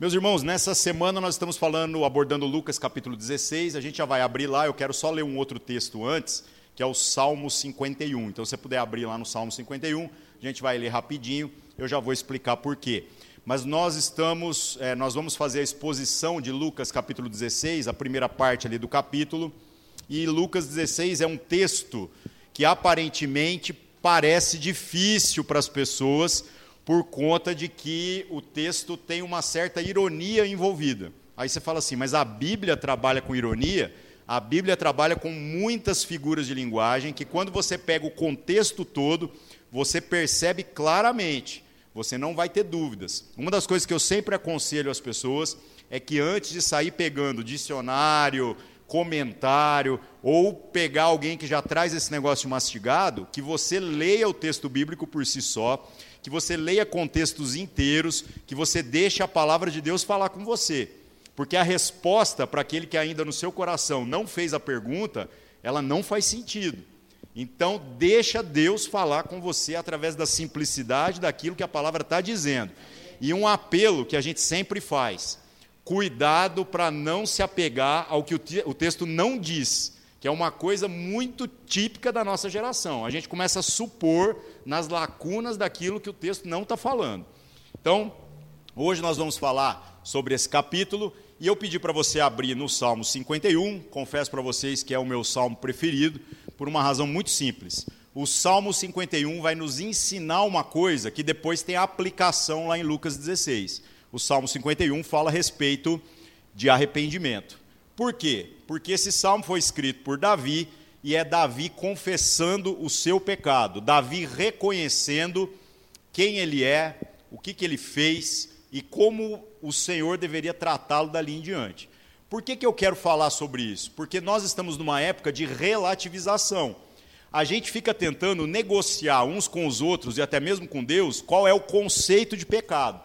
Meus irmãos, nessa semana nós estamos falando, abordando Lucas capítulo 16. A gente já vai abrir lá, eu quero só ler um outro texto antes, que é o Salmo 51. Então, se você puder abrir lá no Salmo 51, a gente vai ler rapidinho, eu já vou explicar por quê. Mas nós estamos, é, nós vamos fazer a exposição de Lucas capítulo 16, a primeira parte ali do capítulo. E Lucas 16 é um texto que aparentemente parece difícil para as pessoas, por conta de que o texto tem uma certa ironia envolvida. Aí você fala assim, mas a Bíblia trabalha com ironia? A Bíblia trabalha com muitas figuras de linguagem que, quando você pega o contexto todo, você percebe claramente, você não vai ter dúvidas. Uma das coisas que eu sempre aconselho às pessoas é que, antes de sair pegando dicionário, comentário, ou pegar alguém que já traz esse negócio mastigado, que você leia o texto bíblico por si só que você leia contextos inteiros, que você deixe a palavra de Deus falar com você. Porque a resposta para aquele que ainda no seu coração não fez a pergunta, ela não faz sentido. Então, deixa Deus falar com você através da simplicidade daquilo que a palavra está dizendo. E um apelo que a gente sempre faz: cuidado para não se apegar ao que o, texto não diz que é uma coisa muito típica da nossa geração. A gente começa a supor nas lacunas daquilo que o texto não está falando. Então, hoje nós vamos falar sobre esse capítulo e eu pedi para você abrir no Salmo 51. Confesso para vocês que é o meu salmo preferido, por uma razão muito simples. O Salmo 51 vai nos ensinar uma coisa que depois tem aplicação lá em Lucas 16. O Salmo 51 fala a respeito de arrependimento. Por quê? Porque esse salmo foi escrito por Davi e é Davi confessando o seu pecado, Davi reconhecendo quem ele é, o que, que ele fez e como o Senhor deveria tratá-lo dali em diante. Por que, que eu quero falar sobre isso? Porque nós estamos numa época de relativização. A gente fica tentando negociar uns com os outros e até mesmo com Deus qual é o conceito de pecado.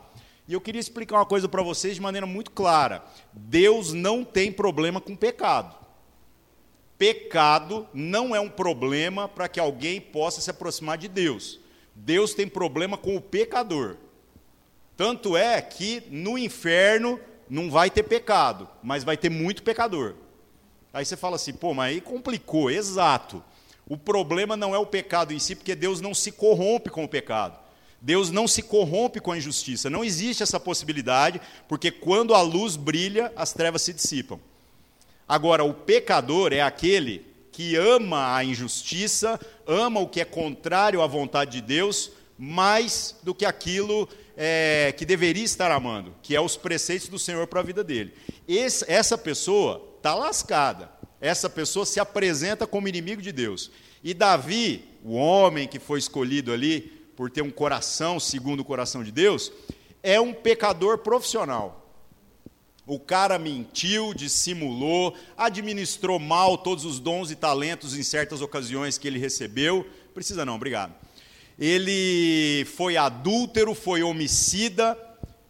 E eu queria explicar uma coisa para vocês de maneira muito clara. Deus não tem problema com pecado. Pecado não é um problema para que alguém possa se aproximar de Deus. Deus tem problema com o pecador. Tanto é que no inferno não vai ter pecado, mas vai ter muito pecador. Aí você fala assim, pô, mas aí complicou, exato. O problema não é o pecado em si, porque Deus não se corrompe com o pecado. Deus não se corrompe com a injustiça. Não existe essa possibilidade, porque quando a luz brilha, as trevas se dissipam. Agora, o pecador é aquele que ama a injustiça, ama o que é contrário à vontade de Deus, mais do que aquilo é, que deveria estar amando, que é os preceitos do Senhor para a vida dele. Esse, essa pessoa está lascada. Essa pessoa se apresenta como inimigo de Deus. E Davi, o homem que foi escolhido ali, por ter um coração segundo o coração de Deus, é um pecador profissional. O cara mentiu, dissimulou, administrou mal todos os dons e talentos em certas ocasiões que ele recebeu. Precisa não, obrigado. Ele foi adúltero, foi homicida,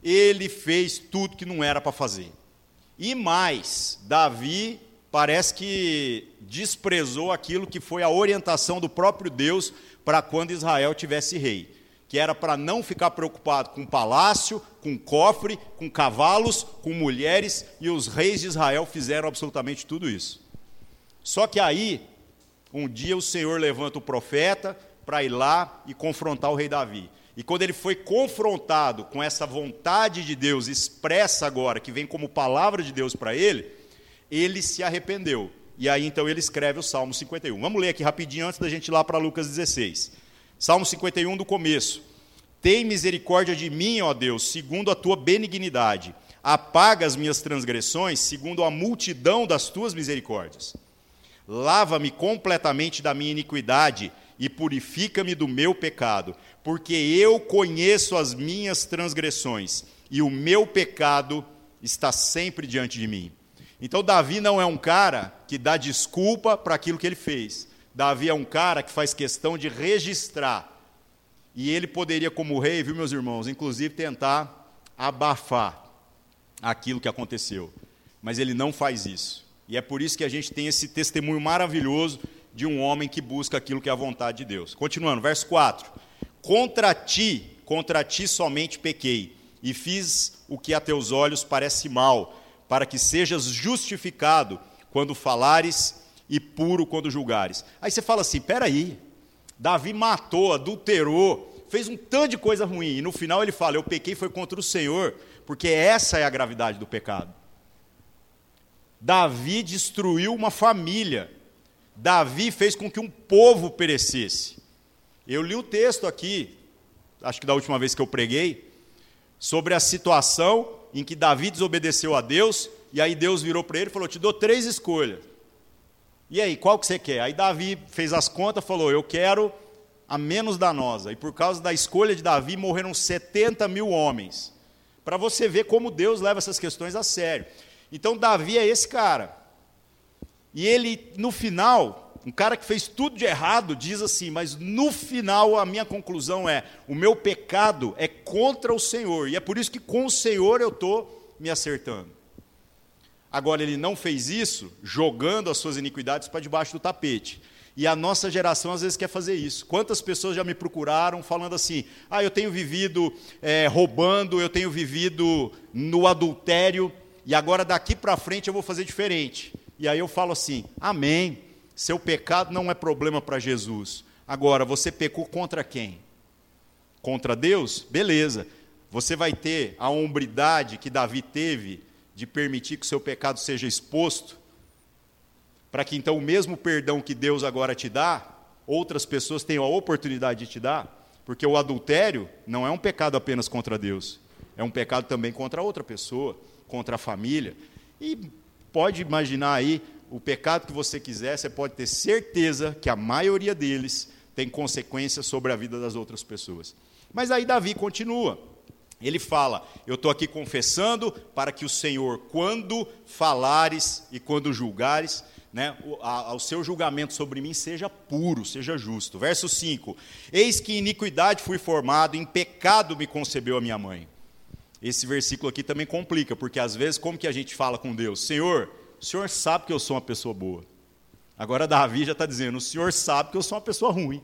ele fez tudo que não era para fazer. E mais, Davi parece que desprezou aquilo que foi a orientação do próprio Deus para quando Israel tivesse rei, que era para não ficar preocupado com palácio, com cofre, com cavalos, com mulheres, e os reis de Israel fizeram absolutamente tudo isso. Só que aí, um dia o Senhor levanta o profeta para ir lá e confrontar o rei Davi. E quando ele foi confrontado com essa vontade de Deus expressa agora, que vem como palavra de Deus para ele, ele se arrependeu. E aí então ele escreve o Salmo 51. Vamos ler aqui rapidinho antes da gente ir lá para Lucas 16. Salmo 51 do começo. Tem misericórdia de mim, ó Deus, segundo a tua benignidade. Apaga as minhas transgressões, segundo a multidão das tuas misericórdias. Lava-me completamente da minha iniquidade e purifica-me do meu pecado, porque eu conheço as minhas transgressões e o meu pecado está sempre diante de mim. Então, Davi não é um cara que dá desculpa para aquilo que ele fez. Davi é um cara que faz questão de registrar. E ele poderia, como rei, viu, meus irmãos, inclusive tentar abafar aquilo que aconteceu. Mas ele não faz isso. E é por isso que a gente tem esse testemunho maravilhoso de um homem que busca aquilo que é a vontade de Deus. Continuando, verso 4: Contra ti, contra ti somente pequei e fiz o que a teus olhos parece mal, para que sejas justificado quando falares e puro quando julgares. Aí você fala assim: peraí, Davi matou, adulterou, fez um tanto de coisa ruim, e no final ele fala: eu pequei foi contra o Senhor, porque essa é a gravidade do pecado. Davi destruiu uma família. Davi fez com que um povo perecesse. Eu li o texto aqui, acho que da última vez que eu preguei, sobre a situação em que Davi desobedeceu a Deus, e aí Deus virou para ele e falou: Te dou três escolhas. E aí, qual que você quer? Aí Davi fez as contas falou: Eu quero a menos danosa. E por causa da escolha de Davi, morreram 70 mil homens. Para você ver como Deus leva essas questões a sério. Então, Davi é esse cara. E ele, no final, um cara que fez tudo de errado, diz assim: Mas no final, a minha conclusão é: o meu pecado é contra o Senhor. E é por isso que com o Senhor eu estou me acertando. Agora, ele não fez isso jogando as suas iniquidades para debaixo do tapete. E a nossa geração às vezes quer fazer isso. Quantas pessoas já me procuraram falando assim: ah, eu tenho vivido é, roubando, eu tenho vivido no adultério, e agora daqui para frente eu vou fazer diferente. E aí eu falo assim: amém. Seu pecado não é problema para Jesus. Agora, você pecou contra quem? Contra Deus? Beleza. Você vai ter a hombridade que Davi teve de permitir que o seu pecado seja exposto, para que então o mesmo perdão que Deus agora te dá, outras pessoas tenham a oportunidade de te dar, porque o adultério não é um pecado apenas contra Deus, é um pecado também contra outra pessoa, contra a família. E pode imaginar aí o pecado que você quiser, você pode ter certeza que a maioria deles tem consequências sobre a vida das outras pessoas. Mas aí Davi continua. Ele fala: Eu estou aqui confessando para que o Senhor, quando falares e quando julgares, né, o, seu julgamento sobre mim seja puro, seja justo. Verso 5: Eis que iniquidade fui formado, em pecado me concebeu a minha mãe. Esse versículo aqui também complica, porque às vezes, como que a gente fala com Deus? Senhor, o Senhor sabe que eu sou uma pessoa boa. Agora Davi já está dizendo: O Senhor sabe que eu sou uma pessoa ruim.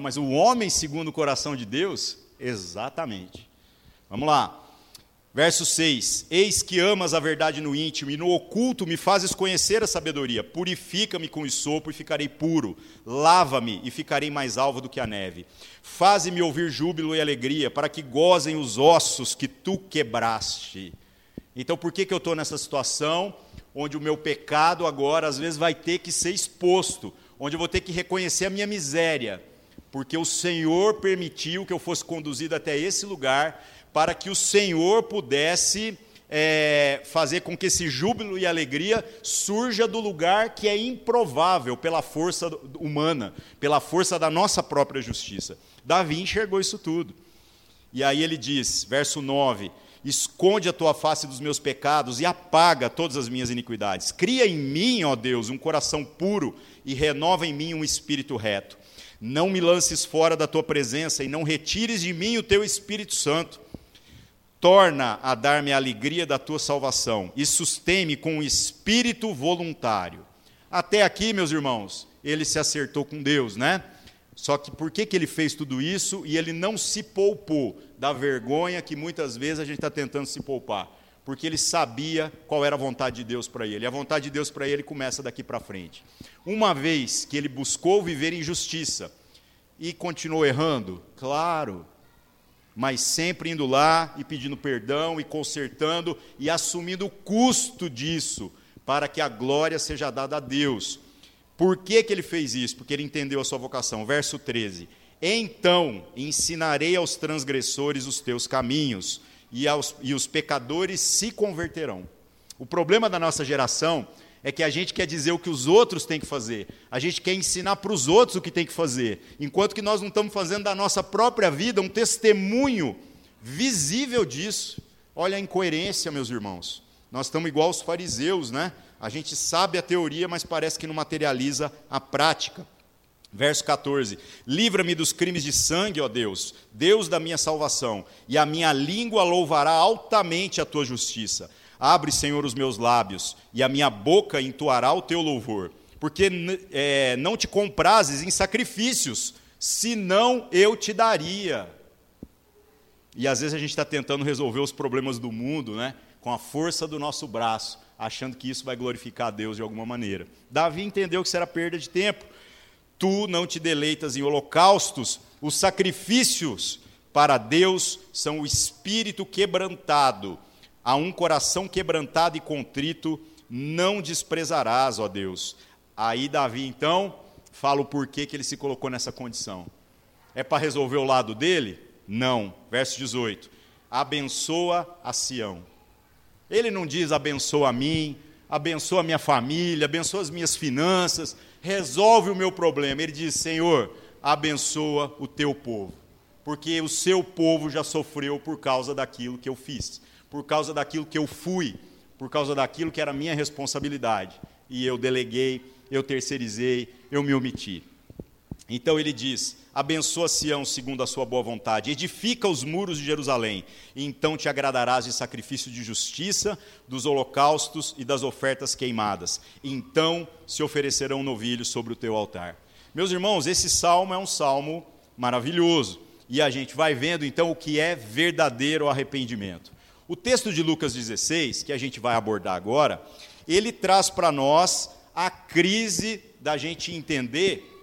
Mas o homem, segundo o coração de Deus, exatamente. Vamos lá. Verso 6: Eis que amas a verdade no íntimo, e no oculto me fazes conhecer a sabedoria. Purifica-me com o sopro e ficarei puro. Lava-me e ficarei mais alvo do que a neve. Faze-me ouvir júbilo e alegria, para que gozem os ossos que tu quebraste. Então, por que, que eu estou nessa situação, onde o meu pecado agora, às vezes, vai ter que ser exposto, onde eu vou ter que reconhecer a minha miséria, porque o Senhor permitiu que eu fosse conduzido até esse lugar para que o Senhor pudesse é, fazer com que esse júbilo e alegria surja do lugar que é improvável pela força humana, pela força da nossa própria justiça. Davi enxergou isso tudo. E aí ele diz, verso 9: Esconde a tua face dos meus pecados e apaga todas as minhas iniquidades. Cria em mim, ó Deus, um coração puro e renova em mim um espírito reto. Não me lances fora da tua presença e não retires de mim o teu Espírito Santo. Torna a dar-me a alegria da tua salvação e sustém-me com um espírito voluntário. Até aqui, meus irmãos, ele se acertou com Deus, né? Só que por que, que ele fez tudo isso e ele não se poupou da vergonha que muitas vezes a gente está tentando se poupar? Porque ele sabia qual era a vontade de Deus para ele. E a vontade de Deus para ele começa daqui para frente. Uma vez que ele buscou viver em justiça e continuou errando, claro, mas sempre indo lá e pedindo perdão e consertando e assumindo o custo disso, para que a glória seja dada a Deus. Por que, que ele fez isso? Porque ele entendeu a sua vocação. Verso 13: Então ensinarei aos transgressores os teus caminhos, e, aos, e os pecadores se converterão. O problema da nossa geração é que a gente quer dizer o que os outros têm que fazer, a gente quer ensinar para os outros o que tem que fazer, enquanto que nós não estamos fazendo da nossa própria vida um testemunho visível disso. Olha a incoerência, meus irmãos. Nós estamos igual os fariseus, né? A gente sabe a teoria, mas parece que não materializa a prática. Verso 14: Livra-me dos crimes de sangue, ó Deus, Deus da minha salvação, e a minha língua louvará altamente a tua justiça. Abre, Senhor, os meus lábios, e a minha boca entoará o teu louvor. Porque é, não te comprases em sacrifícios, senão eu te daria. E às vezes a gente está tentando resolver os problemas do mundo, né? Com a força do nosso braço, achando que isso vai glorificar a Deus de alguma maneira. Davi entendeu que isso era perda de tempo. Tu não te deleitas em holocaustos, os sacrifícios para Deus são o espírito quebrantado. A um coração quebrantado e contrito não desprezarás, ó Deus. Aí Davi então fala o porquê que ele se colocou nessa condição. É para resolver o lado dele? Não. Verso 18. Abençoa a Sião. Ele não diz abençoa a mim, abençoa a minha família, abençoa as minhas finanças, resolve o meu problema. Ele diz: Senhor, abençoa o teu povo, porque o seu povo já sofreu por causa daquilo que eu fiz, por causa daquilo que eu fui, por causa daquilo que era minha responsabilidade. E eu deleguei, eu terceirizei, eu me omiti. Então ele diz: abençoa Sião segundo a sua boa vontade, edifica os muros de Jerusalém, e então te agradarás de sacrifício de justiça, dos holocaustos e das ofertas queimadas. Então se oferecerão novilhos sobre o teu altar. Meus irmãos, esse salmo é um salmo maravilhoso, e a gente vai vendo então o que é verdadeiro arrependimento. O texto de Lucas 16, que a gente vai abordar agora, ele traz para nós a crise da gente entender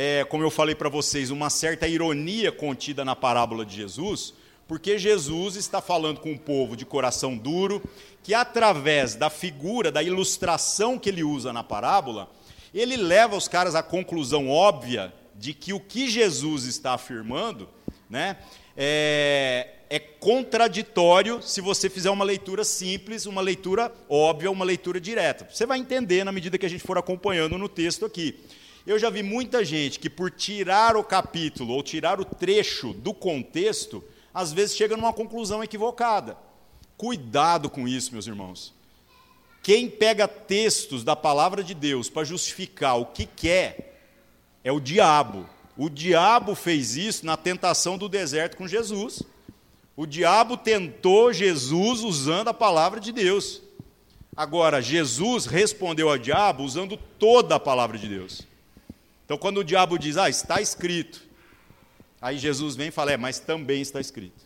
é, como eu falei para vocês, uma certa ironia contida na parábola de Jesus, porque Jesus está falando com um povo de coração duro, que através da figura, da ilustração que ele usa na parábola, ele leva os caras à conclusão óbvia de que o que Jesus está afirmando né, é, é contraditório se você fizer uma leitura simples, uma leitura óbvia, uma leitura direta. Você vai entender na medida que a gente for acompanhando no texto aqui. Eu já vi muita gente que, por tirar o capítulo ou tirar o trecho do contexto, às vezes chega numa conclusão equivocada. Cuidado com isso, meus irmãos. Quem pega textos da palavra de Deus para justificar o que quer é o diabo. O diabo fez isso na tentação do deserto com Jesus. O diabo tentou Jesus usando a palavra de Deus. Agora, Jesus respondeu ao diabo usando toda a palavra de Deus. Então, quando o diabo diz, ah, está escrito, aí Jesus vem e fala, é, mas também está escrito.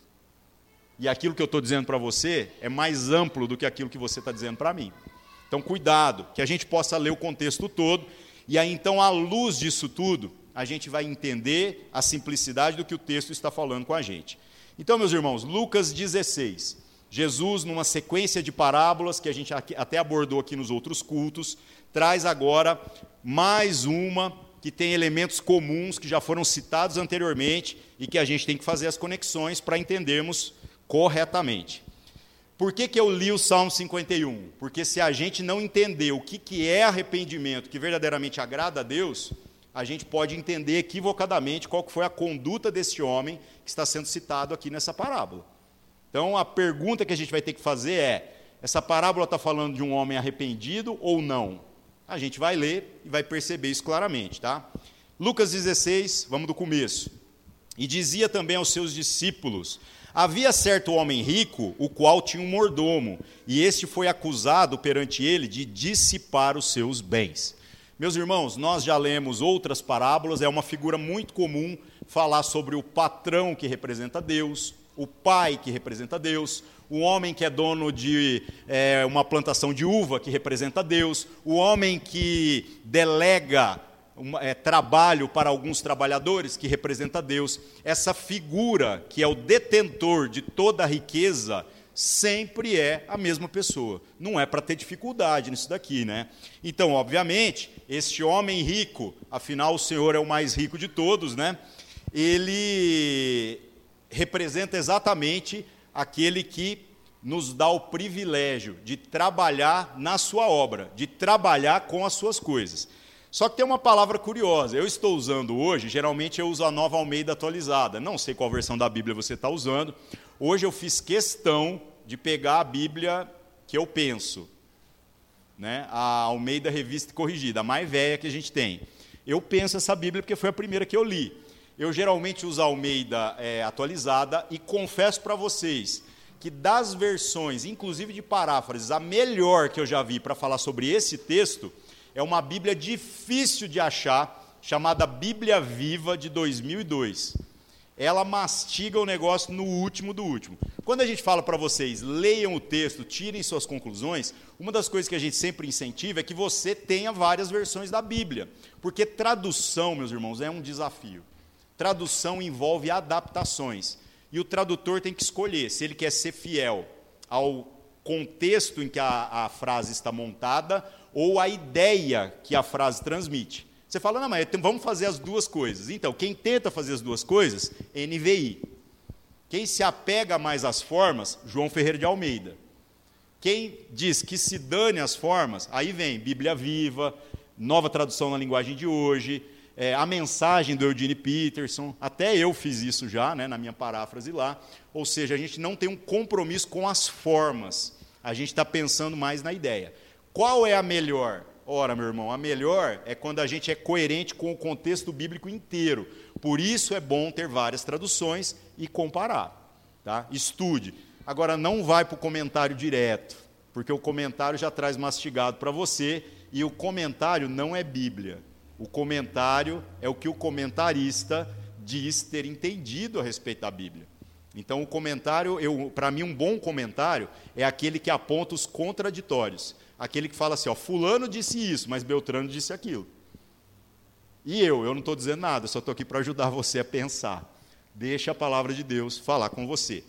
E aquilo que eu estou dizendo para você é mais amplo do que aquilo que você está dizendo para mim. Então, cuidado, que a gente possa ler o contexto todo, e aí, então, à luz disso tudo, a gente vai entender a simplicidade do que o texto está falando com a gente. Então, meus irmãos, Lucas 16. Jesus, numa sequência de parábolas que a gente até abordou aqui nos outros cultos, traz agora mais uma que tem elementos comuns que já foram citados anteriormente e que a gente tem que fazer as conexões para entendermos corretamente. Por que, que eu li o Salmo 51? Porque se a gente não entender o que, que é arrependimento que verdadeiramente agrada a Deus, a gente pode entender equivocadamente qual foi a conduta desse homem que está sendo citado aqui nessa parábola. Então, a pergunta que a gente vai ter que fazer é: essa parábola está falando de um homem arrependido ou não? A gente vai ler e vai perceber isso claramente, tá? Lucas 16, vamos do começo. E dizia também aos seus discípulos: Havia certo homem rico, o qual tinha um mordomo, e este foi acusado perante ele de dissipar os seus bens. Meus irmãos, nós já lemos outras parábolas, é uma figura muito comum falar sobre o patrão que representa Deus, o pai que representa Deus, o homem que é dono de é, uma plantação de uva, que representa Deus, o homem que delega é, trabalho para alguns trabalhadores, que representa Deus. Essa figura, que é o detentor de toda a riqueza, sempre é a mesma pessoa. Não é para ter dificuldade nisso daqui, né? Então, obviamente, este homem rico, afinal o Senhor é o mais rico de todos, né? Ele representa exatamente aquele que nos dá o privilégio de trabalhar na sua obra, de trabalhar com as suas coisas. Só que tem uma palavra curiosa. Eu estou usando hoje, geralmente eu uso a nova Almeida atualizada. Não sei qual versão da Bíblia você está usando. Hoje eu fiz questão de pegar a Bíblia que eu penso, né? a Almeida Revista Corrigida, a mais velha que a gente tem. Eu penso essa Bíblia porque foi a primeira que eu li. Eu geralmente uso a Almeida é, atualizada e confesso para vocês que das versões, inclusive de paráfrases, a melhor que eu já vi para falar sobre esse texto é uma Bíblia difícil de achar, chamada Bíblia Viva de 2002. ela mastiga o negócio no último do último. Quando a gente fala para vocês, leiam o texto, tirem suas conclusões, uma das coisas que a gente sempre incentiva é que você tenha várias versões da Bíblia. Porque tradução, meus irmãos, é um desafio. Tradução envolve adaptações. E o tradutor tem que escolher se ele quer ser fiel ao contexto em que a, a frase está montada ou à ideia que a frase transmite. Você fala, não, mas vamos fazer as duas coisas. Então, quem tenta fazer as duas coisas, NVI. Quem se apega mais às formas, João Ferreira de Almeida. Quem diz que se dane as formas, aí vem Bíblia Viva, nova tradução na linguagem de hoje, é, a mensagem do Eugene Peterson, até eu fiz isso já, né, na minha paráfrase lá. Ou seja, a gente não tem um compromisso com as formas, a gente está pensando mais na ideia. Qual é a melhor? Ora, meu irmão, a melhor é quando a gente é coerente com o contexto bíblico inteiro. Por isso é bom ter várias traduções e comparar. Tá? Estude. Agora, não vai para o comentário direto, porque o comentário já traz mastigado para você, e o comentário não é Bíblia. O comentário é o que o comentarista diz ter entendido a respeito da Bíblia. Então, o comentário, para mim, um bom comentário é aquele que aponta os contraditórios aquele que fala assim, ó, fulano disse isso, mas Beltrano disse aquilo. E eu, eu não estou dizendo nada, só estou aqui para ajudar você a pensar. Deixa a palavra de Deus falar com você.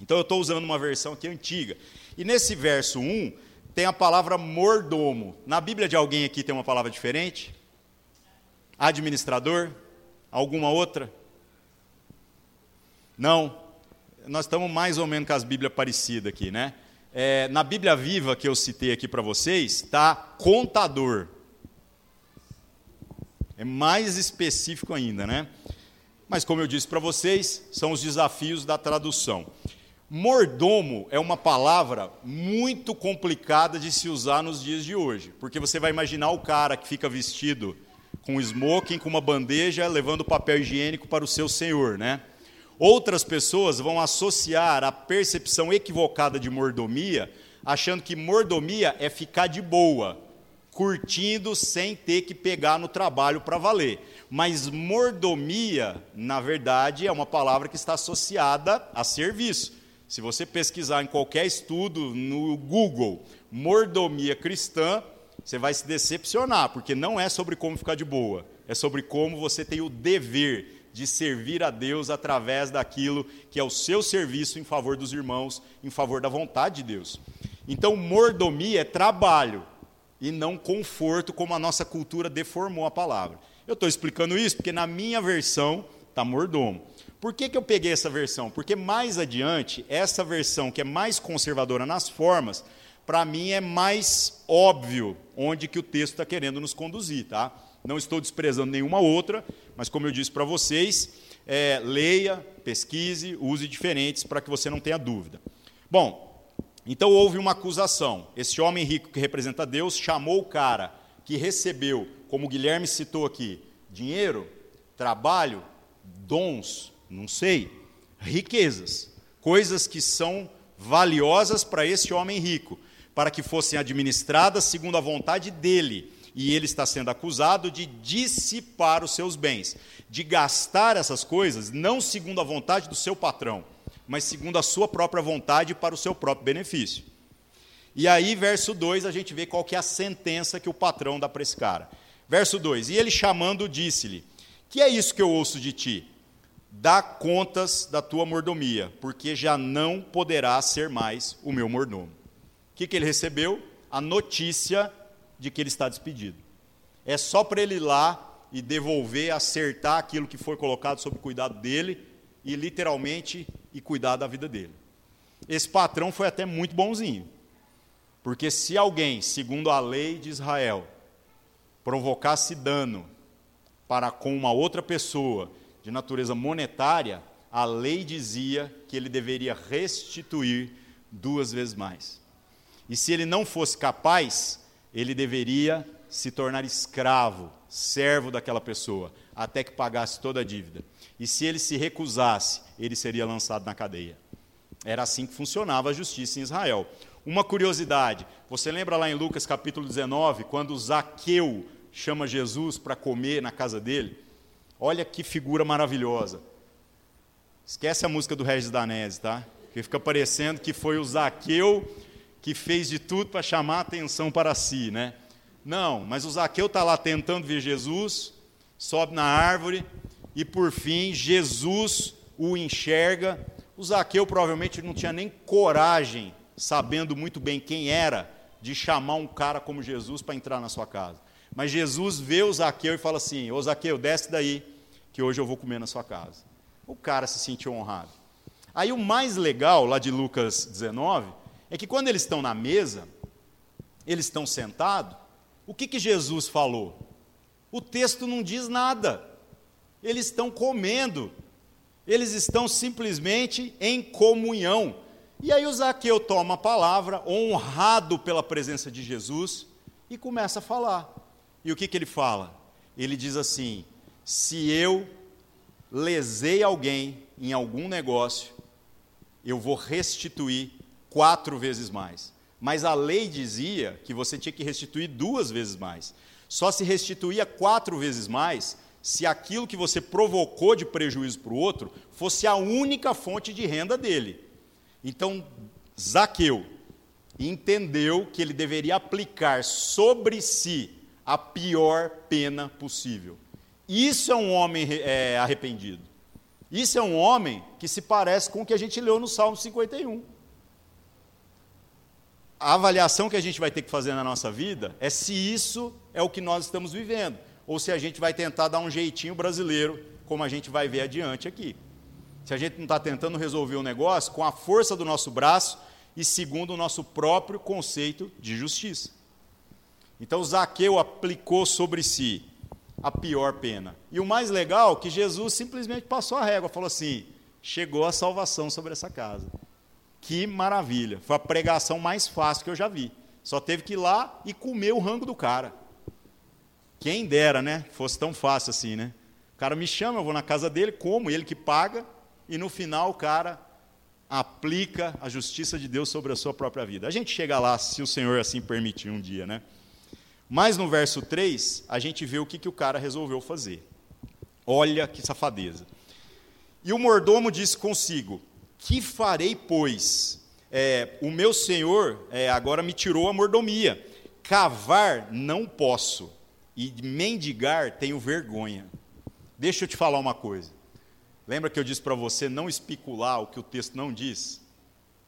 Então eu estou usando uma versão aqui antiga. E nesse verso 1 tem a palavra mordomo. Na Bíblia de alguém aqui tem uma palavra diferente? Administrador? Alguma outra? Não. Nós estamos mais ou menos com as Bíblias parecidas aqui, né? é, na Bíblia Viva que eu citei aqui para vocês, está contador. É mais específico ainda, né? Mas, como eu disse para vocês, são os desafios da tradução. Mordomo é uma palavra muito complicada de se usar nos dias de hoje, porque você vai imaginar o cara que fica vestido com smoking, com uma bandeja, levando papel higiênico para o seu senhor, né? Outras pessoas vão associar a percepção equivocada de mordomia, achando que mordomia é ficar de boa, curtindo sem ter que pegar no trabalho para valer. Mas mordomia, na verdade, é uma palavra que está associada a serviço. Se você pesquisar em qualquer estudo no Google, mordomia cristã, você vai se decepcionar, porque não é sobre como ficar de boa, é sobre como você tem o dever de servir a Deus através daquilo que é o seu serviço em favor dos irmãos, em favor da vontade de Deus. Então, mordomia é trabalho e não conforto, como a nossa cultura deformou a palavra. Eu estou explicando isso porque na minha versão está mordomo. Por que, que eu peguei essa versão? Porque mais adiante, essa versão que é mais conservadora nas formas, para mim é mais óbvio onde que o texto está querendo nos conduzir, tá? Não estou desprezando nenhuma outra, mas como eu disse para vocês, é, leia, pesquise, use diferentes para que você não tenha dúvida. Bom, então houve uma acusação. Esse homem rico que representa Deus chamou o cara que recebeu, como o Guilherme citou aqui, dinheiro, trabalho, dons, não sei, riquezas, coisas que são valiosas para esse homem rico, para que fossem administradas segundo a vontade dele e ele está sendo acusado de dissipar os seus bens, de gastar essas coisas não segundo a vontade do seu patrão, mas segundo a sua própria vontade para o seu próprio benefício. E aí, verso 2, a gente vê qual que é a sentença que o patrão dá para esse cara. Verso 2: E ele chamando, disse-lhe: Que é isso que eu ouço de ti? Dá contas da tua mordomia, porque já não poderá ser mais o meu mordomo. O que, que ele recebeu? A notícia de que ele está despedido. É só para ele ir lá e devolver, acertar aquilo que foi colocado sob cuidado dele e literalmente e cuidar da vida dele. Esse patrão foi até muito bonzinho. Porque se alguém, segundo a lei de Israel, provocasse dano para com uma outra pessoa de natureza monetária, a lei dizia que ele deveria restituir duas vezes mais. E se ele não fosse capaz, ele deveria se tornar escravo, servo daquela pessoa, até que pagasse toda a dívida. E se ele se recusasse, ele seria lançado na cadeia. Era assim que funcionava a justiça em Israel. Uma curiosidade, você lembra lá em Lucas capítulo 19, quando Zaqueu chama Jesus para comer na casa dele? Olha que figura maravilhosa. Esquece a música do Regis Danese, tá? Porque fica parecendo que foi o Zaqueu que fez de tudo para chamar a atenção para si, né? Não, mas o Zaqueu está lá tentando ver Jesus, sobe na árvore e por fim Jesus o enxerga. O Zaqueu provavelmente não tinha nem coragem, sabendo muito bem quem era, de chamar um cara como Jesus para entrar na sua casa. Mas Jesus vê o Zaqueu e fala assim: Ô Zaqueu, desce daí, que hoje eu vou comer na sua casa. O cara se sentiu honrado. Aí o mais legal, lá de Lucas 19, é que quando eles estão na mesa, eles estão sentados, o que, que Jesus falou? O texto não diz nada. Eles estão comendo, eles estão simplesmente em comunhão. E aí o Zaqueu toma a palavra, honrado pela presença de Jesus, e começa a falar. E o que, que ele fala? Ele diz assim: se eu lesei alguém em algum negócio, eu vou restituir quatro vezes mais. Mas a lei dizia que você tinha que restituir duas vezes mais. Só se restituía quatro vezes mais se aquilo que você provocou de prejuízo para o outro fosse a única fonte de renda dele. Então, Zaqueu entendeu que ele deveria aplicar sobre si a pior pena possível. Isso é um homem é, arrependido. Isso é um homem que se parece com o que a gente leu no Salmo 51. A avaliação que a gente vai ter que fazer na nossa vida é se isso é o que nós estamos vivendo ou se a gente vai tentar dar um jeitinho brasileiro, como a gente vai ver adiante aqui. Se a gente não está tentando resolver o negócio com a força do nosso braço e segundo o nosso próprio conceito de justiça. Então Zaqueu aplicou sobre si a pior pena. E o mais legal é que Jesus simplesmente passou a régua, falou assim: chegou a salvação sobre essa casa. Que maravilha! Foi a pregação mais fácil que eu já vi. Só teve que ir lá e comer o rango do cara. Quem dera, né? Fosse tão fácil assim, né? O cara me chama, eu vou na casa dele, como, ele que paga, e no final o cara aplica a justiça de Deus sobre a sua própria vida. A gente chega lá, se o Senhor assim permitir um dia, né? Mas no verso 3, a gente vê o que, que o cara resolveu fazer. Olha que safadeza. E o mordomo disse consigo: Que farei, pois? É, o meu senhor é, agora me tirou a mordomia. Cavar não posso e mendigar tenho vergonha. Deixa eu te falar uma coisa. Lembra que eu disse para você não especular o que o texto não diz?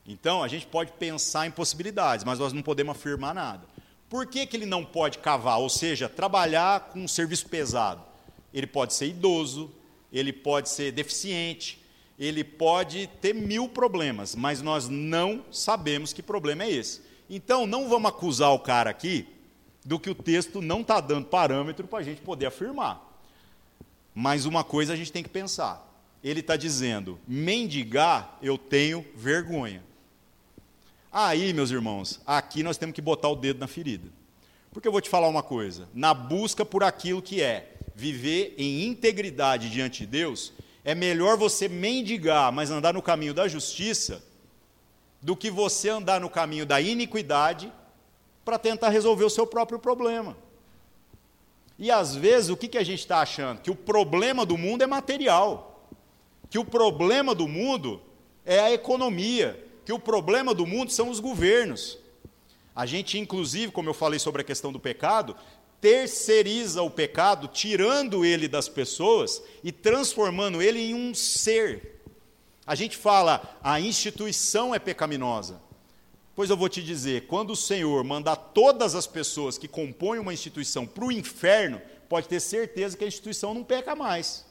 Então, a gente pode pensar em possibilidades, mas nós não podemos afirmar nada. Por que, que ele não pode cavar? Ou seja, trabalhar com um serviço pesado? Ele pode ser idoso, ele pode ser deficiente, ele pode ter mil problemas, mas nós não sabemos que problema é esse. Então, não vamos acusar o cara aqui do que o texto não está dando parâmetro para a gente poder afirmar. Mas uma coisa a gente tem que pensar. Ele está dizendo: mendigar eu tenho vergonha. Aí, meus irmãos, aqui nós temos que botar o dedo na ferida. Porque eu vou te falar uma coisa: na busca por aquilo que é viver em integridade diante de Deus, é melhor você mendigar, mas andar no caminho da justiça, do que você andar no caminho da iniquidade para tentar resolver o seu próprio problema. E às vezes o que, que a gente está achando? Que o problema do mundo é material, que o problema do mundo é a economia, que o problema do mundo são os governos. A gente, inclusive, como eu falei sobre a questão do pecado, terceiriza o pecado, tirando ele das pessoas e transformando ele em um ser. A gente fala, a instituição é pecaminosa. Pois eu vou te dizer: quando o Senhor mandar todas as pessoas que compõem uma instituição para o inferno, pode ter certeza que a instituição não peca mais.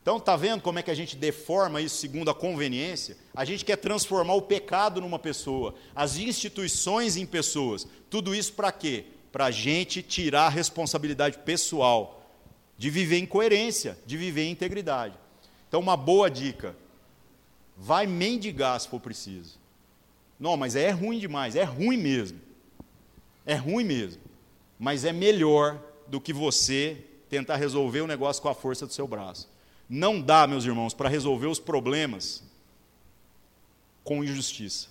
Então, está vendo como é que a gente deforma isso segundo a conveniência? A gente quer transformar o pecado numa pessoa, as instituições em pessoas. Tudo isso para quê? Para a gente tirar a responsabilidade pessoal de viver em coerência, de viver em integridade. Então, uma boa dica: vai mendigar se for preciso. Não, mas é ruim demais, é ruim mesmo. É ruim mesmo. Mas é melhor do que você tentar resolver o negócio com a força do seu braço. Não dá, meus irmãos, para resolver os problemas com injustiça,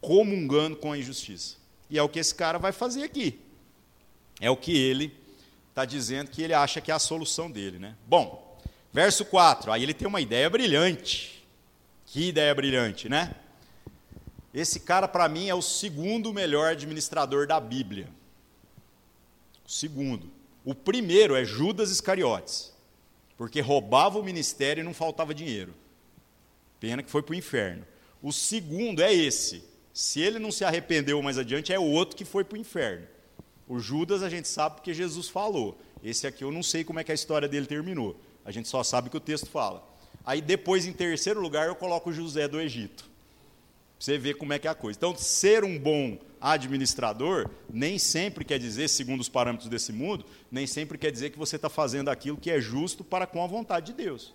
comungando com a injustiça. E é o que esse cara vai fazer aqui. É o que ele está dizendo que ele acha que é a solução dele. Né? Bom, Verso 4, aí ele tem uma ideia brilhante. Que ideia brilhante, né? Esse cara, para mim, é o segundo melhor administrador da Bíblia. O segundo. O primeiro é Judas Iscariotes, porque roubava o ministério e não faltava dinheiro. Pena que foi para o inferno. O segundo é esse. Se ele não se arrependeu mais adiante, é o outro que foi para o inferno. O Judas a gente sabe porque Jesus falou. Esse aqui eu não sei como é que a história dele terminou. A gente só sabe que o texto fala. Aí depois, em terceiro lugar, eu coloco José do Egito. Você vê como é que é a coisa. Então, ser um bom administrador nem sempre quer dizer, segundo os parâmetros desse mundo, nem sempre quer dizer que você está fazendo aquilo que é justo para com a vontade de Deus.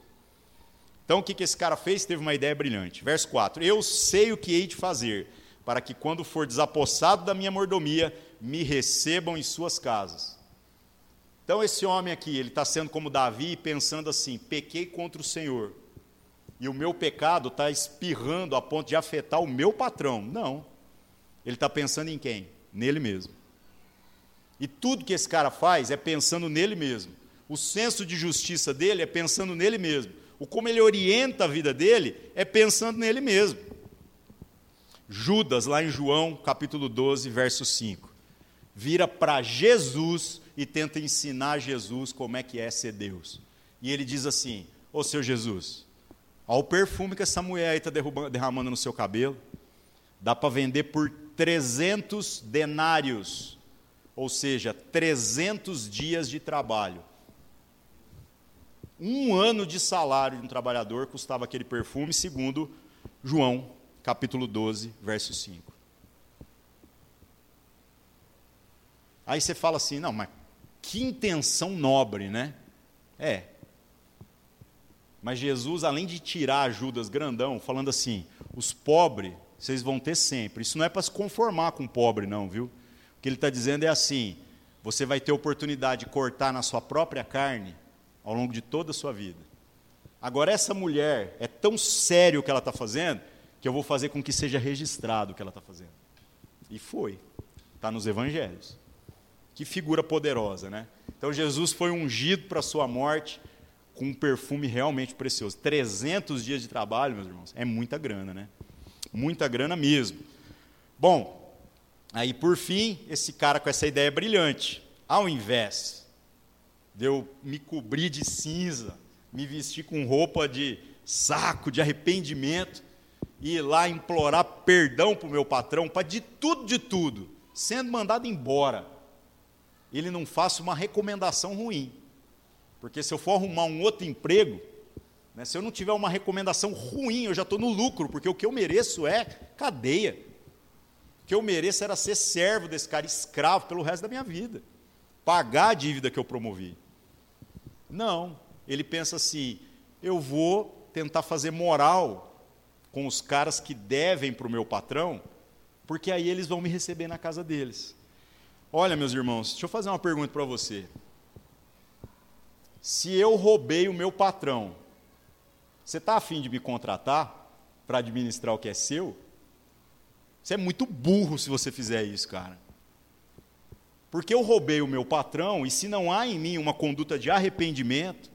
Então, o que, que esse cara fez? Teve uma ideia brilhante. Verso 4: Eu sei o que hei de fazer, para que quando for desapossado da minha mordomia, me recebam em suas casas. Então, esse homem aqui, ele está sendo como Davi, pensando assim: pequei contra o Senhor, e o meu pecado está espirrando a ponto de afetar o meu patrão. Não. Ele está pensando em quem? Nele mesmo. E tudo que esse cara faz é pensando nele mesmo. O senso de justiça dele é pensando nele mesmo. O como ele orienta a vida dele é pensando nele mesmo. Judas, lá em João, capítulo 12, verso 5, vira para Jesus e tenta ensinar Jesus como é que é ser Deus. E ele diz assim: Ô seu Jesus, Olha o perfume que essa mulher aí está derramando no seu cabelo. Dá para vender por 300 denários, ou seja, 300 dias de trabalho. Um ano de salário de um trabalhador custava aquele perfume, segundo João, capítulo 12, verso 5. Aí você fala assim, não, mas que intenção nobre, né? É, mas Jesus, além de tirar Judas grandão, falando assim: os pobres vocês vão ter sempre. Isso não é para se conformar com o pobre, não, viu? O que ele está dizendo é assim: você vai ter oportunidade de cortar na sua própria carne ao longo de toda a sua vida. Agora, essa mulher é tão sério o que ela está fazendo, que eu vou fazer com que seja registrado o que ela está fazendo. E foi. Está nos evangelhos. Que figura poderosa, né? Então, Jesus foi ungido para a sua morte com um perfume realmente precioso. 300 dias de trabalho, meus irmãos, é muita grana, né? Muita grana mesmo. Bom, aí por fim, esse cara com essa ideia brilhante, ao invés de eu me cobrir de cinza, me vestir com roupa de saco, de arrependimento, e ir lá implorar perdão para o meu patrão, para de tudo, de tudo, sendo mandado embora, ele não faça uma recomendação ruim. Porque se eu for arrumar um outro emprego, né, se eu não tiver uma recomendação ruim, eu já estou no lucro, porque o que eu mereço é cadeia. O que eu mereço era ser servo desse cara, escravo pelo resto da minha vida. Pagar a dívida que eu promovi. Não, ele pensa assim: eu vou tentar fazer moral com os caras que devem para o meu patrão, porque aí eles vão me receber na casa deles. Olha, meus irmãos, deixa eu fazer uma pergunta para você. Se eu roubei o meu patrão, você está afim de me contratar para administrar o que é seu? Você é muito burro se você fizer isso, cara. Porque eu roubei o meu patrão, e se não há em mim uma conduta de arrependimento,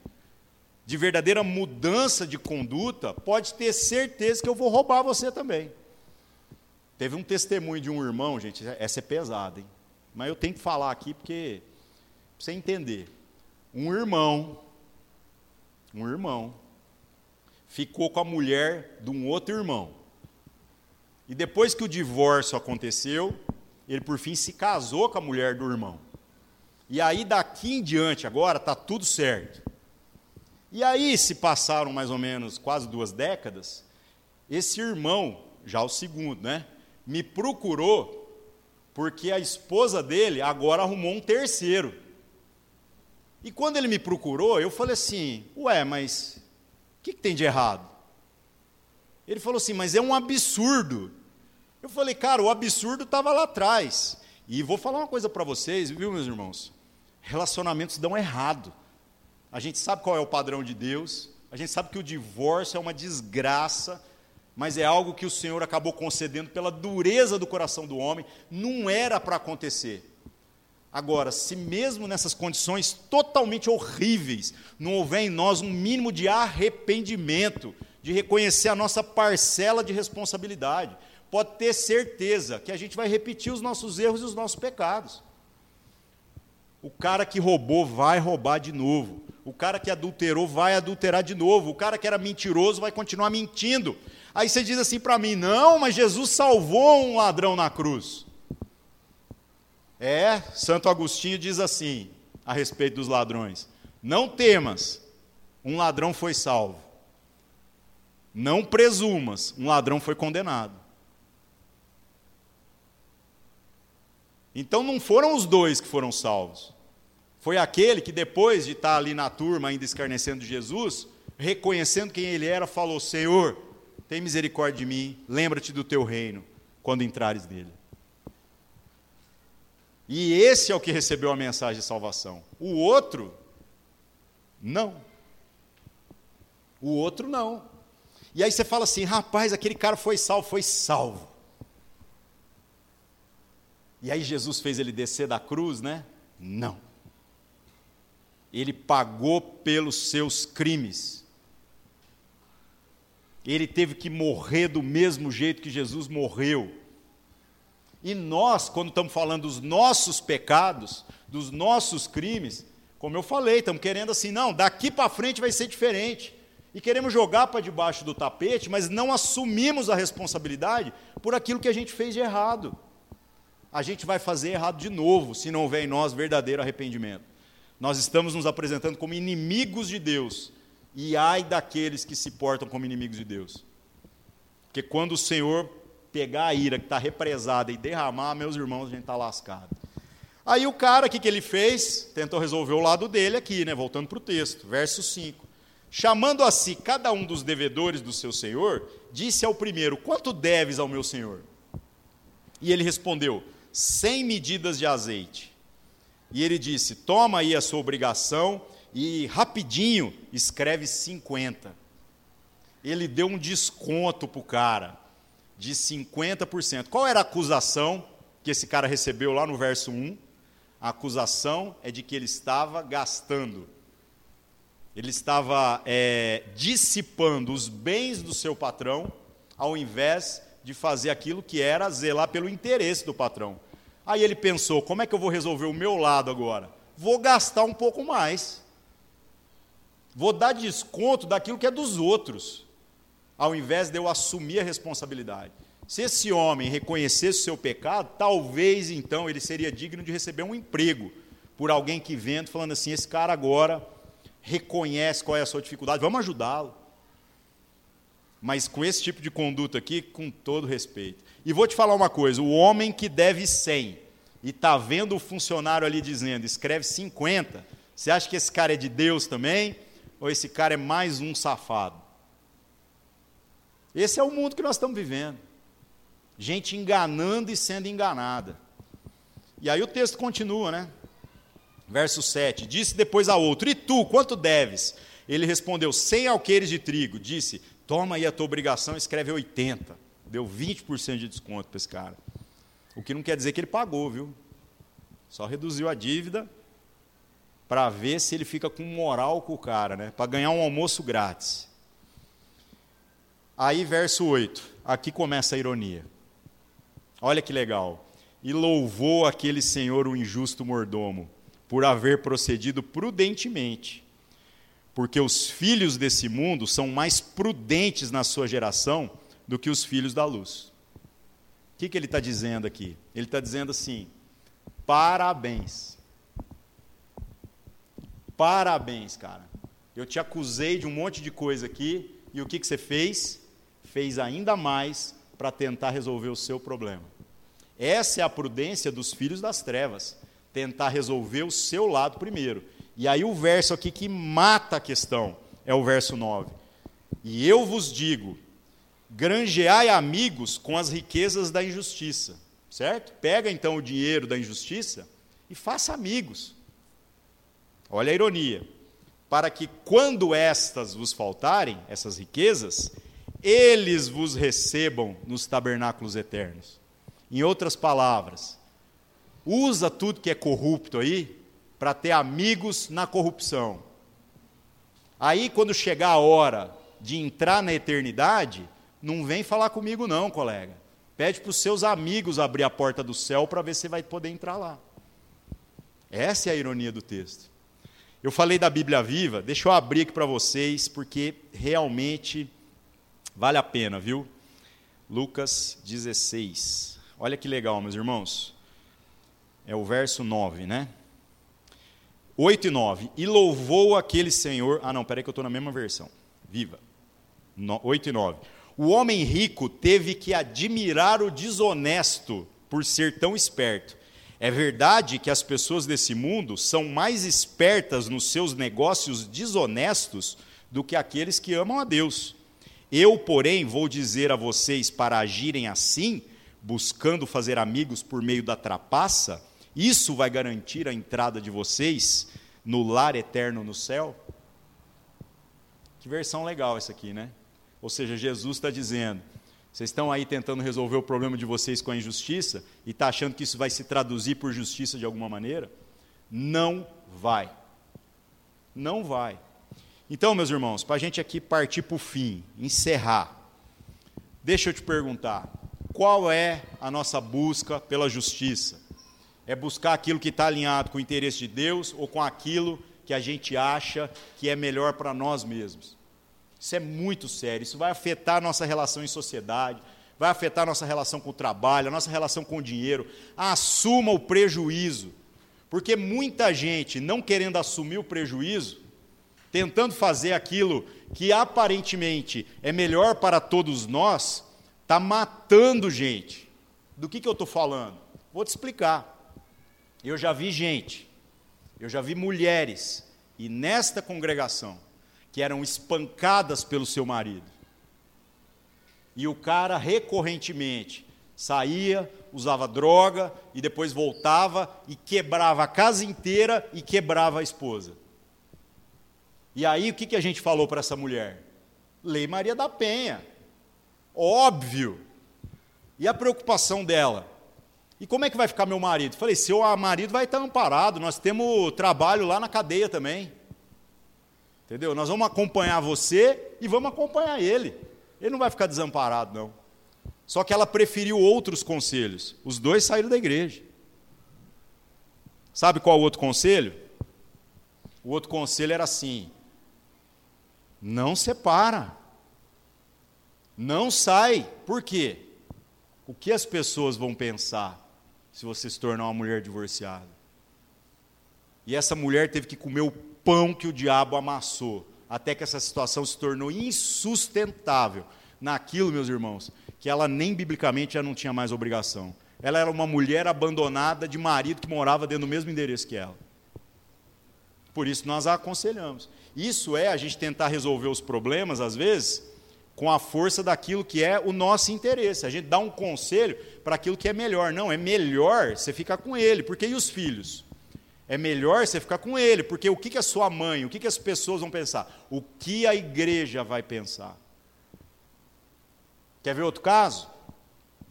de verdadeira mudança de conduta, pode ter certeza que eu vou roubar você também. Teve um testemunho de um irmão, gente, essa é pesada, hein? Mas eu tenho que falar aqui porque, para você entender um irmão, um irmão, ficou com a mulher de um outro irmão. E depois que o divórcio aconteceu, ele por fim se casou com a mulher do irmão. E aí daqui em diante agora está tudo certo. E aí se passaram mais ou menos quase duas décadas, esse irmão, já o segundo, né, me procurou porque a esposa dele agora arrumou um terceiro. E quando ele me procurou, eu falei assim: Ué, mas o que, que tem de errado? Ele falou assim: Mas é um absurdo. Eu falei, cara, o absurdo estava lá atrás. E vou falar uma coisa para vocês, viu, meus irmãos? Relacionamentos dão errado. A gente sabe qual é o padrão de Deus, a gente sabe que o divórcio é uma desgraça, mas é algo que o Senhor acabou concedendo pela dureza do coração do homem, não era para acontecer. Agora, se mesmo nessas condições totalmente horríveis, não houver em nós um mínimo de arrependimento, de reconhecer a nossa parcela de responsabilidade, pode ter certeza que a gente vai repetir os nossos erros e os nossos pecados. O cara que roubou vai roubar de novo. O cara que adulterou vai adulterar de novo. O cara que era mentiroso vai continuar mentindo. Aí você diz assim para mim: não, mas Jesus salvou um ladrão na cruz. É, Santo Agostinho diz assim a respeito dos ladrões: Não temas, um ladrão foi salvo. Não presumas, um ladrão foi condenado. Então não foram os dois que foram salvos. Foi aquele que, depois de estar ali na turma, ainda escarnecendo Jesus, reconhecendo quem ele era, falou: Senhor, tem misericórdia de mim, lembra-te do teu reino quando entrares nele. E esse é o que recebeu a mensagem de salvação. O outro, não. O outro, não. E aí você fala assim: rapaz, aquele cara foi salvo, foi salvo. E aí Jesus fez ele descer da cruz, né? Não. Ele pagou pelos seus crimes. Ele teve que morrer do mesmo jeito que Jesus morreu e nós, quando estamos falando dos nossos pecados, dos nossos crimes, como eu falei, estamos querendo assim, não, daqui para frente vai ser diferente. E queremos jogar para debaixo do tapete, mas não assumimos a responsabilidade por aquilo que a gente fez de errado. A gente vai fazer errado de novo, se não houver em nós verdadeiro arrependimento. Nós estamos nos apresentando como inimigos de Deus, e ai daqueles que se portam como inimigos de Deus. Porque quando o Senhor pegar a ira que está represada e derramar, meus irmãos, a gente está lascado. Aí o cara, o que, que ele fez? Tentou resolver o lado dele aqui, né? voltando para o texto, verso 5. Chamando a si cada um dos devedores do seu senhor, disse ao primeiro: Quanto deves ao meu senhor? E ele respondeu: Cem medidas de azeite. E ele disse: Toma aí a sua obrigação e rapidinho escreve 50. Ele deu um desconto para o cara de 50%. Qual era a acusação que esse cara recebeu lá no verso 1? A acusação é de que ele estava gastando, ele estava é, dissipando os bens do seu patrão, ao invés de fazer aquilo que era zelar pelo interesse do patrão. Aí ele pensou: como é que eu vou resolver o meu lado agora? Vou gastar um pouco mais. Vou dar desconto daquilo que é dos outros ao invés de eu assumir a responsabilidade. Se esse homem reconhecesse o seu pecado, talvez então ele seria digno de receber um emprego por alguém que vendo, falando assim: esse cara agora reconhece qual é a sua dificuldade, vamos ajudá-lo. Mas com esse tipo de conduta aqui, com todo respeito. E vou te falar uma coisa: o homem que deve 100 e está vendo o funcionário ali dizendo, escreve 50, você acha que esse cara é de Deus também? Ou esse cara é mais um safado? Esse é o mundo que nós estamos vivendo. Gente enganando e sendo enganada. E aí o texto continua, né? Verso 7: Disse depois a outro: E tu, quanto deves? Ele respondeu: Cem alqueires de trigo. Disse: Toma aí a tua obrigação, escreve 80. Deu 20% de desconto para esse cara. O que não quer dizer que ele pagou, viu? Só reduziu a dívida para ver se ele fica com moral com o cara, né? Para ganhar um almoço grátis. Aí, verso 8, aqui começa a ironia. Olha que legal. E louvou aquele senhor o injusto mordomo, por haver procedido prudentemente. Porque os filhos desse mundo são mais prudentes na sua geração do que os filhos da luz. O que, que ele está dizendo aqui? Ele está dizendo assim: parabéns. Parabéns, cara. Eu te acusei de um monte de coisa aqui, e o que, que você fez? fez ainda mais para tentar resolver o seu problema. Essa é a prudência dos filhos das trevas, tentar resolver o seu lado primeiro. E aí o verso aqui que mata a questão é o verso 9. E eu vos digo: granjeai amigos com as riquezas da injustiça. Certo? Pega então o dinheiro da injustiça e faça amigos. Olha a ironia. Para que quando estas vos faltarem, essas riquezas, eles vos recebam nos tabernáculos eternos. Em outras palavras, usa tudo que é corrupto aí para ter amigos na corrupção. Aí, quando chegar a hora de entrar na eternidade, não vem falar comigo, não, colega. Pede para os seus amigos abrir a porta do céu para ver se vai poder entrar lá. Essa é a ironia do texto. Eu falei da Bíblia viva, deixa eu abrir aqui para vocês, porque realmente vale a pena, viu? Lucas 16. Olha que legal, meus irmãos. É o verso 9, né? 8 e 9. E louvou aquele Senhor. Ah, não, peraí que eu estou na mesma versão. Viva. No, 8 e 9. O homem rico teve que admirar o desonesto por ser tão esperto. É verdade que as pessoas desse mundo são mais espertas nos seus negócios desonestos do que aqueles que amam a Deus. Eu, porém, vou dizer a vocês para agirem assim, buscando fazer amigos por meio da trapaça, isso vai garantir a entrada de vocês no lar eterno no céu? Que versão legal essa aqui, né? Ou seja, Jesus está dizendo: vocês estão aí tentando resolver o problema de vocês com a injustiça e está achando que isso vai se traduzir por justiça de alguma maneira? Não vai. Não vai. Então, meus irmãos, para a gente aqui partir para o fim, encerrar, deixa eu te perguntar: qual é a nossa busca pela justiça? É buscar aquilo que está alinhado com o interesse de Deus ou com aquilo que a gente acha que é melhor para nós mesmos? Isso é muito sério, isso vai afetar a nossa relação em sociedade, vai afetar a nossa relação com o trabalho, a nossa relação com o dinheiro. Assuma o prejuízo, porque muita gente, não querendo assumir o prejuízo, tentando fazer aquilo que aparentemente é melhor para todos nós, está matando gente. Do que, que eu estou falando? Vou te explicar. Eu já vi gente, eu já vi mulheres, e nesta congregação, que eram espancadas pelo seu marido. E o cara recorrentemente saía, usava droga e depois voltava e quebrava a casa inteira e quebrava a esposa. E aí o que, que a gente falou para essa mulher? Lei Maria da Penha. Óbvio. E a preocupação dela? E como é que vai ficar meu marido? Falei, seu marido vai estar amparado, nós temos trabalho lá na cadeia também. Entendeu? Nós vamos acompanhar você e vamos acompanhar ele. Ele não vai ficar desamparado, não. Só que ela preferiu outros conselhos. Os dois saíram da igreja. Sabe qual o outro conselho? O outro conselho era assim: não separa. Não sai. Por quê? O que as pessoas vão pensar se você se tornar uma mulher divorciada? E essa mulher teve que comer o pão que o diabo amassou, até que essa situação se tornou insustentável. Naquilo, meus irmãos, que ela nem biblicamente já não tinha mais obrigação. Ela era uma mulher abandonada de marido que morava dentro do mesmo endereço que ela. Por isso nós a aconselhamos. Isso é a gente tentar resolver os problemas, às vezes, com a força daquilo que é o nosso interesse. A gente dá um conselho para aquilo que é melhor. Não, é melhor você ficar com ele, porque e os filhos? É melhor você ficar com ele, porque o que, que a sua mãe, o que, que as pessoas vão pensar? O que a igreja vai pensar? Quer ver outro caso?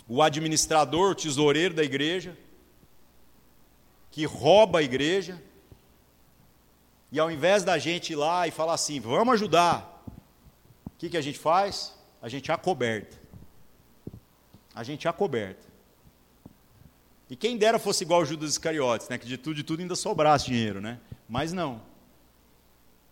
O administrador, o tesoureiro da igreja, que rouba a igreja, e ao invés da gente ir lá e falar assim, vamos ajudar, o que, que a gente faz? A gente acoberta. A gente acoberta. E quem dera fosse igual Judas Iscariotes, né? que de tudo, de tudo ainda sobrasse dinheiro, né? Mas não.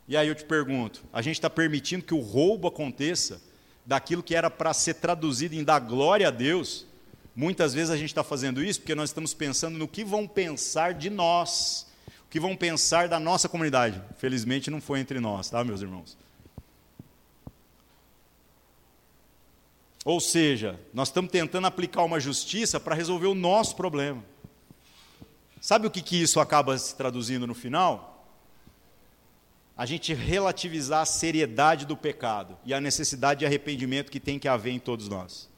E aí eu te pergunto: a gente está permitindo que o roubo aconteça daquilo que era para ser traduzido em dar glória a Deus? Muitas vezes a gente está fazendo isso porque nós estamos pensando no que vão pensar de nós, o que vão pensar da nossa comunidade. Felizmente não foi entre nós, tá, meus irmãos? Ou seja, nós estamos tentando aplicar uma justiça para resolver o nosso problema. Sabe o que, que isso acaba se traduzindo no final? A gente relativizar a seriedade do pecado e a necessidade de arrependimento que tem que haver em todos nós.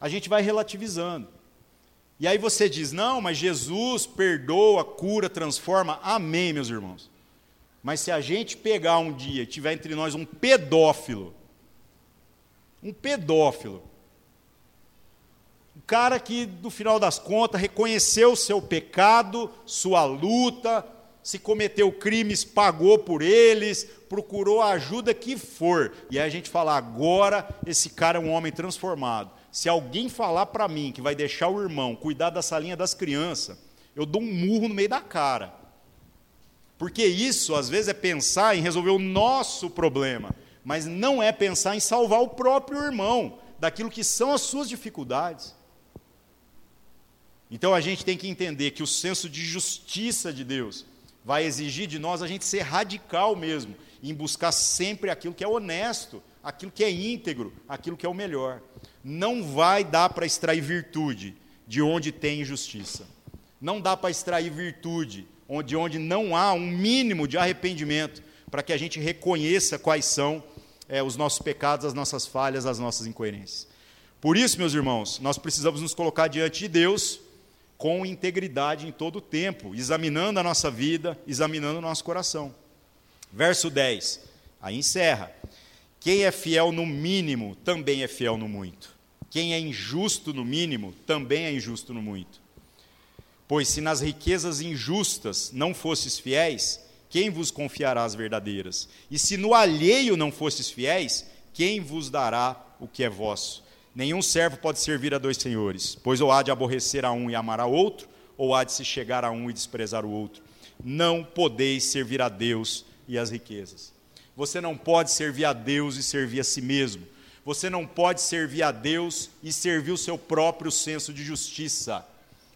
A gente vai relativizando. E aí você diz: não, mas Jesus perdoa, cura, transforma. Amém, meus irmãos. Mas se a gente pegar um dia tiver entre nós um pedófilo, um pedófilo. cara que, no final das contas, reconheceu seu pecado, sua luta, se cometeu crimes, pagou por eles, procurou a ajuda que for. E aí a gente fala, agora esse cara é um homem transformado. Se alguém falar para mim que vai deixar o irmão cuidar da salinha das crianças, eu dou um murro no meio da cara. Porque isso, às vezes, é pensar em resolver o nosso problema, mas não é pensar em salvar o próprio irmão daquilo que são as suas dificuldades. Então a gente tem que entender que o senso de justiça de Deus vai exigir de nós a gente ser radical mesmo, em buscar sempre aquilo que é honesto, aquilo que é íntegro, aquilo que é o melhor. Não vai dar para extrair virtude de onde tem injustiça. Não dá para extrair virtude de onde não há um mínimo de arrependimento, para que a gente reconheça quais são é, os nossos pecados, as nossas falhas, as nossas incoerências. Por isso, meus irmãos, nós precisamos nos colocar diante de Deus com integridade em todo o tempo, examinando a nossa vida, examinando o nosso coração. Verso 10, aí encerra. Quem é fiel no mínimo, também é fiel no muito. Quem é injusto no mínimo, também é injusto no muito. Pois se nas riquezas injustas não fostes fiéis, quem vos confiará as verdadeiras? E se no alheio não fostes fiéis, quem vos dará o que é vosso? Nenhum servo pode servir a dois senhores, pois ou há de aborrecer a um e amar a outro, ou há de se chegar a um e desprezar o outro. Não podeis servir a Deus e as riquezas. Você não pode servir a Deus e servir a si mesmo. Você não pode servir a Deus e servir o seu próprio senso de justiça.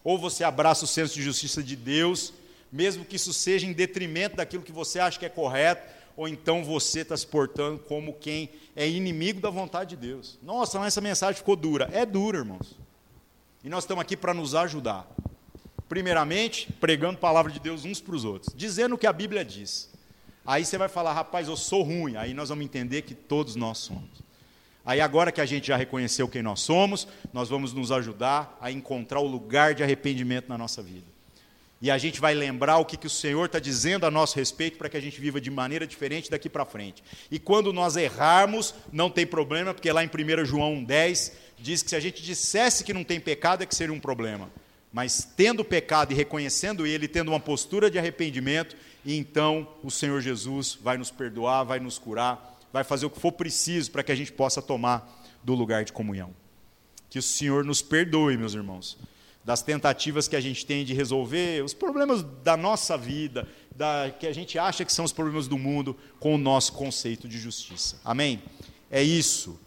Ou você abraça o senso de justiça de Deus, mesmo que isso seja em detrimento daquilo que você acha que é correto, ou então você está se portando como quem é inimigo da vontade de Deus. Nossa, mas essa mensagem ficou dura. É dura, irmãos. E nós estamos aqui para nos ajudar. Primeiramente, pregando a palavra de Deus uns para os outros, dizendo o que a Bíblia diz. Aí você vai falar, rapaz, eu sou ruim. Aí nós vamos entender que todos nós somos. Aí agora que a gente já reconheceu quem nós somos, nós vamos nos ajudar a encontrar o lugar de arrependimento na nossa vida. E a gente vai lembrar o que, que o Senhor está dizendo a nosso respeito para que a gente viva de maneira diferente daqui para frente. E quando nós errarmos, não tem problema, porque lá em 1 João 10 diz que se a gente dissesse que não tem pecado, é que seria um problema. Mas tendo pecado e reconhecendo ele, tendo uma postura de arrependimento, então o Senhor Jesus vai nos perdoar, vai nos curar, vai fazer o que for preciso para que a gente possa tomar do lugar de comunhão. Que o Senhor nos perdoe, meus irmãos das tentativas que a gente tem de resolver os problemas da nossa vida, da, que a gente acha que são os problemas do mundo, com o nosso conceito de justiça. Amém? É isso.